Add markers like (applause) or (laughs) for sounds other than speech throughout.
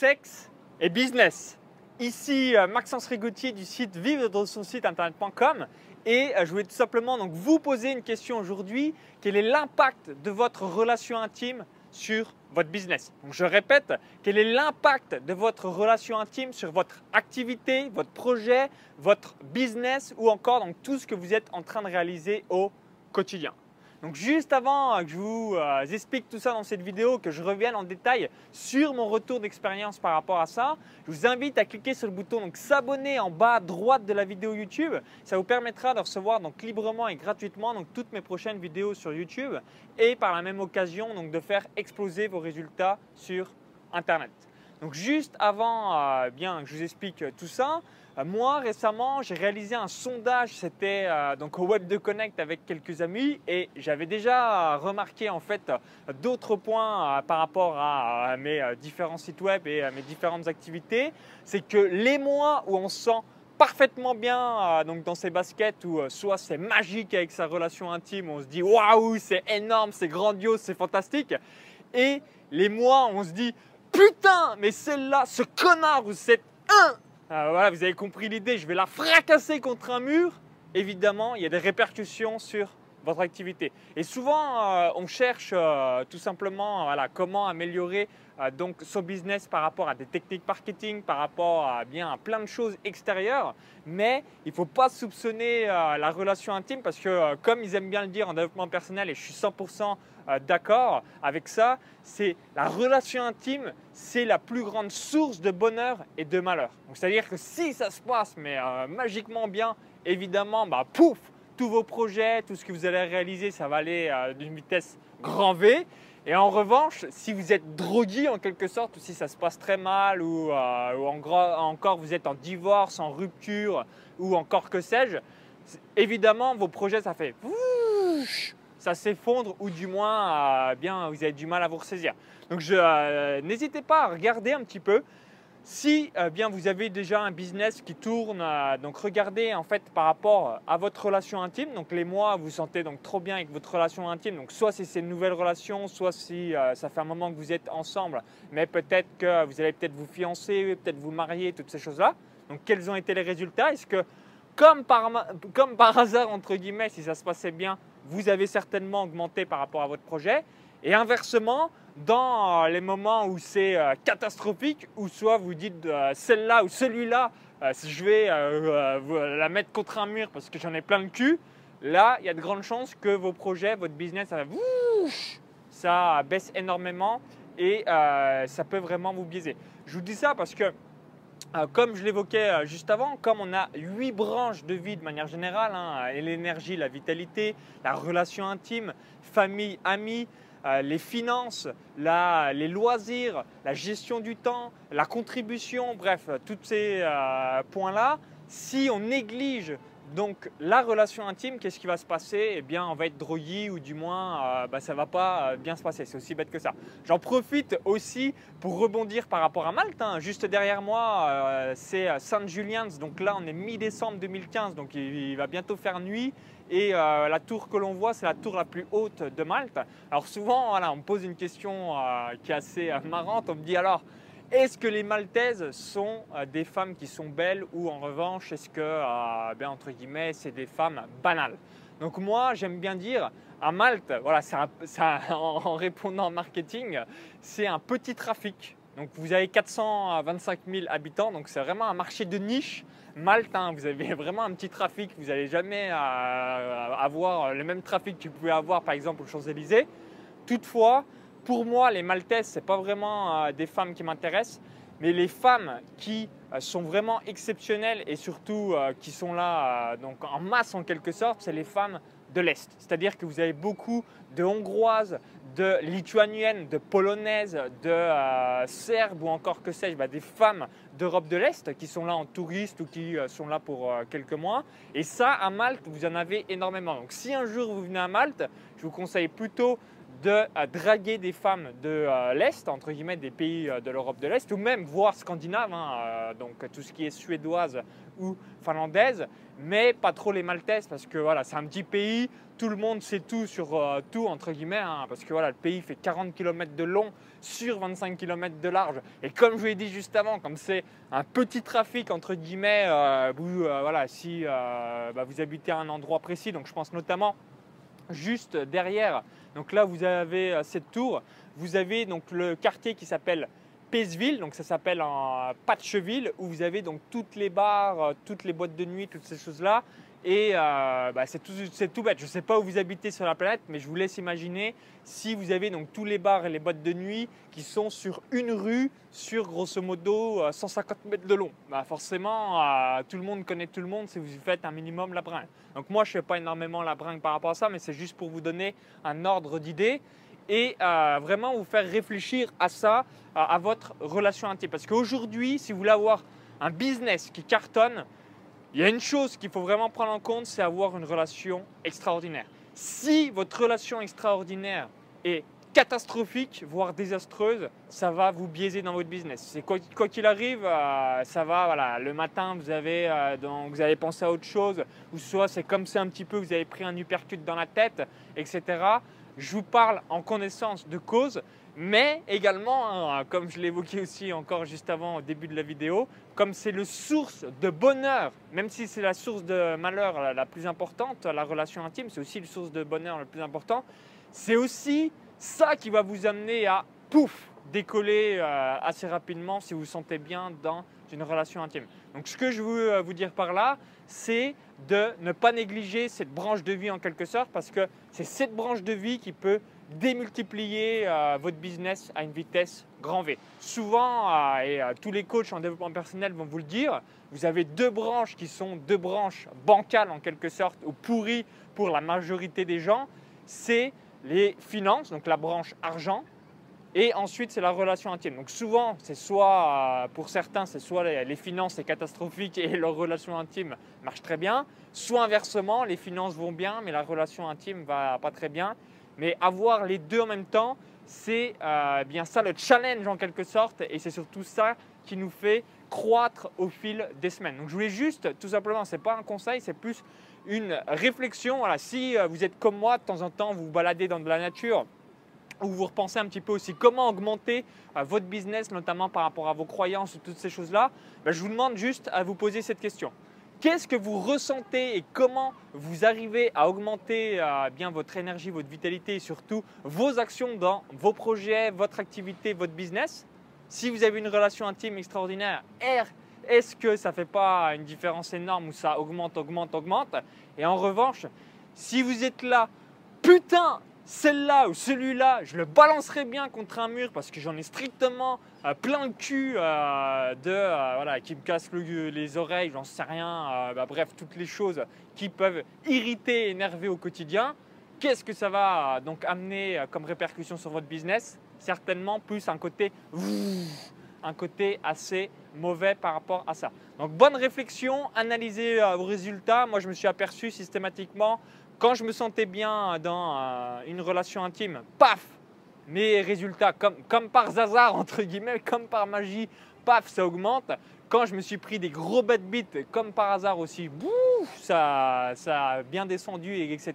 sexe et business. Ici euh, Maxence Rigotier du site vivre de son site internet.com et euh, je voulais tout simplement donc vous poser une question aujourd'hui. Quel est l'impact de votre relation intime sur votre business? Je répète, quel est l'impact de votre relation intime sur votre activité, votre projet, votre business ou encore donc tout ce que vous êtes en train de réaliser au quotidien? Donc juste avant que je vous euh, explique tout ça dans cette vidéo, que je revienne en détail sur mon retour d'expérience par rapport à ça, je vous invite à cliquer sur le bouton s'abonner en bas à droite de la vidéo YouTube. Ça vous permettra de recevoir donc librement et gratuitement donc toutes mes prochaines vidéos sur YouTube et par la même occasion donc de faire exploser vos résultats sur Internet. Donc juste avant euh, bien que je vous explique tout ça, euh, moi récemment j'ai réalisé un sondage, c'était euh, donc au Web de Connect avec quelques amis. Et j'avais déjà remarqué en fait d'autres points par rapport à, mes différents sites web et à mes différentes activités. C'est que les mois où on se sent parfaitement bien donc dans ses baskets où soit c'est magique avec sa relation intime, on se dit waouh c'est énorme, c'est grandiose, c'est fantastique. Et les mois où on se dit putain, mais celle-là, ce connard ou cette un, ah, voilà, vous avez compris l'idée, je vais la fracasser contre un mur. Évidemment, il y a des répercussions sur votre activité. Et souvent, euh, on cherche euh, tout simplement voilà, comment améliorer euh, donc son business par rapport à des techniques marketing, par rapport à bien à plein de choses extérieures. Mais il ne faut pas soupçonner la relation intime parce que, comme ils aiment bien le dire en développement personnel, et je suis 100% d'accord avec ça, c'est la relation intime, c'est la plus grande source de bonheur et de malheur. c'est-à-dire que si ça se passe mais magiquement bien, évidemment, bah pouf, tous vos projets, tout ce que vous allez réaliser, ça va aller euh, d'une vitesse grand V. Et en revanche, si vous êtes drogué en quelque sorte, ou si ça se passe très mal, ou, euh, encore vous êtes en divorce, en rupture, ou encore que sais-je, évidemment vos projets ça fait ça s'effondre ou du moins bien vous avez du mal à vous ressaisir. Donc n'hésitez pas à regarder un petit peu si euh, bien vous avez déjà un business qui tourne, euh, donc regardez en fait par rapport à votre relation intime. Donc les mois, vous sentez donc trop bien avec votre relation intime. Donc soit c'est une nouvelle relation, soit si euh, ça fait un moment que vous êtes ensemble, mais peut-être que vous allez peut-être vous fiancer, peut-être vous marier, toutes ces choses-là. Donc quels ont été les résultats? Est-ce que comme par, comme par hasard entre guillemets, si ça se passait bien, vous avez certainement augmenté par rapport à votre projet? Et inversement, dans euh, les moments où c'est euh, catastrophique, ou soit vous dites euh, celle-là ou celui-là, je vais la mettre contre un mur parce que j'en ai plein le cul, là, il y a de grandes chances que vos projets, votre business, ça, ça baisse énormément et ça peut vraiment vous biaiser. Je vous dis ça parce que comme je l'évoquais juste avant, comme on a huit branches de vie de manière générale, hein, l'énergie, la vitalité, la relation intime, famille, amis, les finances, les loisirs, la gestion du temps, la contribution, bref, tous ces euh, points-là, si on néglige donc la relation intime, qu'est-ce qui va se passer? Eh bien, on va être drogué ou du moins, euh, bah, ça va pas bien se passer. C'est aussi bête que ça. J'en profite aussi pour rebondir par rapport à Malte. Hein. Juste derrière moi, c'est Saint Julian's. Donc là, on est mi-décembre 2015, donc il, va bientôt faire nuit. Et euh, la tour que l'on voit, c'est la tour la plus haute de Malte. Alors souvent, on me pose une question euh, qui est assez euh, marrante. On me dit alors, est-ce que les Maltaises sont des femmes qui sont belles ou en revanche, est-ce que, bien entre guillemets, c'est des femmes banales? Donc moi, j'aime bien dire, à Malte, voilà, (laughs) en, répondant en marketing, c'est un petit trafic. Donc vous avez 425 000 habitants, donc c'est vraiment un marché de niche. Malte, hein, vous avez (laughs) vraiment un petit trafic, vous n'allez jamais euh, avoir le même trafic que vous pouvez avoir par exemple aux Champs-Élysées. Toutefois, pour moi, les Maltaises, ce n'est pas vraiment euh, des femmes qui m'intéressent, mais les femmes qui euh, sont vraiment exceptionnelles et surtout qui sont là donc en masse en quelque sorte, c'est les femmes de l'Est. C'est-à-dire que vous avez beaucoup de Hongroises, de Lituaniennes, de Polonaises, de euh, Serbes ou encore que sais-je, bah, des femmes d'Europe de l'Est qui sont là en touriste ou qui euh, sont là pour euh, quelques mois. Et ça, à Malte, vous en avez énormément. Donc si un jour vous venez à Malte, je vous conseille plutôt de euh, draguer des femmes de euh, l'Est, entre guillemets des pays de l'Europe de l'Est, ou même voire scandinave, hein, donc tout ce qui est suédoise ou finlandaise, mais pas trop les maltaises parce que voilà, c'est un petit pays, tout le monde sait tout sur tout, entre guillemets, hein, parce que voilà, le pays fait 40 km de long sur 25 km de large. Et comme je vous l'ai dit juste avant, comme c'est un petit trafic, entre guillemets, voilà, si bah, vous habitez à un endroit précis, donc je pense notamment juste derrière. Donc là, vous avez euh, cette tour. Vous avez donc le quartier qui s'appelle Pesville, donc ça s'appelle un Patcheville, où vous avez donc toutes les bars, euh, toutes les boîtes de nuit, toutes ces choses-là. Et euh, bah, c'est tout, bête. Je ne sais pas où vous habitez sur la planète, mais je vous laisse imaginer si vous avez donc tous les bars et les boîtes de nuit qui sont sur une rue, sur grosso modo 150 euh, mètres de long. Bah, forcément, euh, tout le monde connaît tout le monde si vous faites un minimum la bringue. Donc moi, je ne fais pas énormément la bringue par rapport à ça, mais c'est juste pour vous donner un ordre d'idée et vraiment vous faire réfléchir à ça, à votre relation intime. Parce qu'aujourd'hui, si vous voulez avoir un business qui cartonne, il y a une chose qu'il faut vraiment prendre en compte, c'est avoir une relation extraordinaire. Si votre relation extraordinaire est catastrophique, voire désastreuse, ça va vous biaiser dans votre business. C'est quoi qu'il arrive, euh, ça va. Voilà, le matin, vous avez euh, donc, vous avez pensé à autre chose, ou soit c'est comme ça un petit peu, vous avez pris un uppercut dans la tête, etc. Je vous parle en connaissance de cause mais également, hein, comme je l'évoquais aussi encore juste avant au début de la vidéo, comme c'est le source de bonheur, même si c'est la source de malheur la, plus importante, la relation intime, c'est aussi le source de bonheur le plus important, c'est aussi ça qui va vous amener à, pouf, décoller euh, assez rapidement si vous vous sentez bien dans une relation intime. Donc ce que je veux euh, vous dire par là, c'est de ne pas négliger cette branche de vie en quelque sorte, parce que c'est cette branche de vie qui peut démultiplier euh, votre business à une vitesse grand V. Souvent, euh, et euh, tous les coachs en développement personnel vont vous le dire, vous avez deux branches qui sont deux branches bancales en quelque sorte, ou pourries pour la majorité des gens. C'est les finances, donc la branche argent, et ensuite, c'est la relation intime. Donc souvent, c'est soit, pour certains, c'est soit les, finances c'est catastrophique et leur relation intime marche très bien, soit inversement, les finances vont bien, mais la relation intime va pas très bien. Mais avoir les deux en même temps, c'est euh, bien ça le challenge en quelque sorte, et c'est surtout ça qui nous fait croître au fil des semaines. Donc je voulais juste, tout simplement, ce n'est pas un conseil, c'est plus une réflexion. Voilà, si euh, vous êtes comme moi, de temps en temps, vous vous baladez dans de la nature, ou vous repensez un petit peu aussi comment augmenter euh, votre business, notamment par rapport à vos croyances ou toutes ces choses-là, ben, je vous demande juste à vous poser cette question. Qu'est-ce que vous ressentez et comment vous arrivez à augmenter euh, bien votre énergie, votre vitalité et surtout vos actions dans vos projets, votre activité, votre business? Si vous avez une relation intime extraordinaire, est-ce que ça ne fait pas une différence énorme où ça augmente, augmente, augmente? Et en revanche, si vous êtes là, putain, celle-là ou celui-là, je le balancerai bien contre un mur parce que j'en ai strictement euh, plein le cul euh, de euh, voilà qui me casse les oreilles, j'en sais rien. Bah, bref, toutes les choses qui peuvent irriter, énerver au quotidien. Qu'est-ce que ça va donc amener comme répercussion sur votre business? Certainement plus un côté un côté assez mauvais par rapport à ça. Donc bonne réflexion, analysez vos résultats. Moi je me suis aperçu systématiquement quand je me sentais bien dans euh, une relation intime, paf, mes résultats, comme, par hasard, entre guillemets, comme par magie, paf, ça augmente. Quand je me suis pris des gros bad beats, comme par hasard aussi, bouf, ça, ça a bien descendu, etc.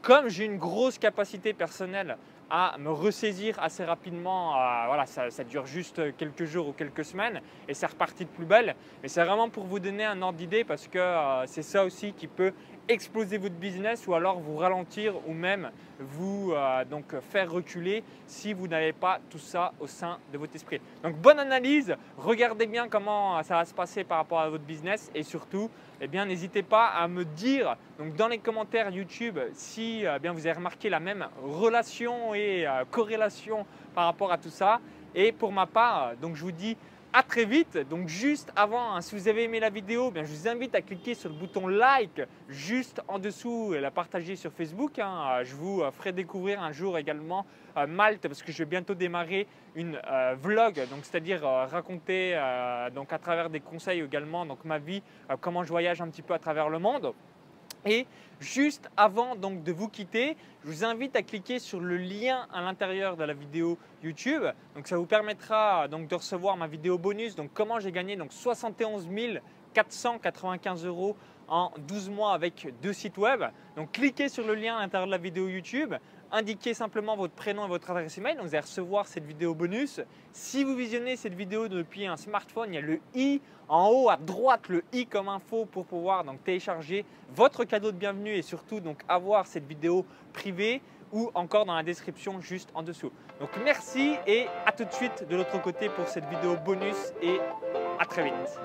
Comme j'ai une grosse capacité personnelle à me ressaisir assez rapidement. Euh, voilà, ça, dure juste quelques jours ou quelques semaines et c'est reparti de plus belle. Mais c'est vraiment pour vous donner un ordre d'idée parce que euh, c'est ça aussi qui peut exploser votre business ou alors vous ralentir ou même vous euh, donc faire reculer si vous n'avez pas tout ça au sein de votre esprit. Donc bonne analyse, regardez bien comment ça va se passer par rapport à votre business et surtout, eh bien n'hésitez pas à me dire donc dans les commentaires YouTube si bien vous avez remarqué la même relation euh, corrélation par rapport à tout ça. Et pour ma part, donc je vous dis à très vite. Donc juste avant, hein, si vous avez aimé la vidéo, bien, je vous invite à cliquer sur le bouton like juste en dessous et la partager sur Facebook. Hein. Je vous euh, ferai découvrir un jour également euh, Malte parce que je vais bientôt démarrer une euh, vlog, donc c'est-à-dire raconter donc à travers des conseils également donc ma vie, comment je voyage un petit peu à travers le monde. Et juste avant donc de vous quitter, je vous invite à cliquer sur le lien à l'intérieur de la vidéo YouTube. Donc ça vous permettra donc de recevoir ma vidéo bonus. Donc comment j'ai gagné donc 71 495 euros en 12 mois avec deux sites web. Donc cliquez sur le lien à l'intérieur de la vidéo YouTube indiquez simplement votre prénom et votre adresse email, donc vous allez recevoir cette vidéo bonus. Si vous visionnez cette vidéo depuis un smartphone, il y a le i en haut à droite, le i comme info pour pouvoir donc télécharger votre cadeau de bienvenue et surtout donc avoir cette vidéo privée ou encore dans la description juste en dessous. Donc merci et à tout de suite de l'autre côté pour cette vidéo bonus et à très vite.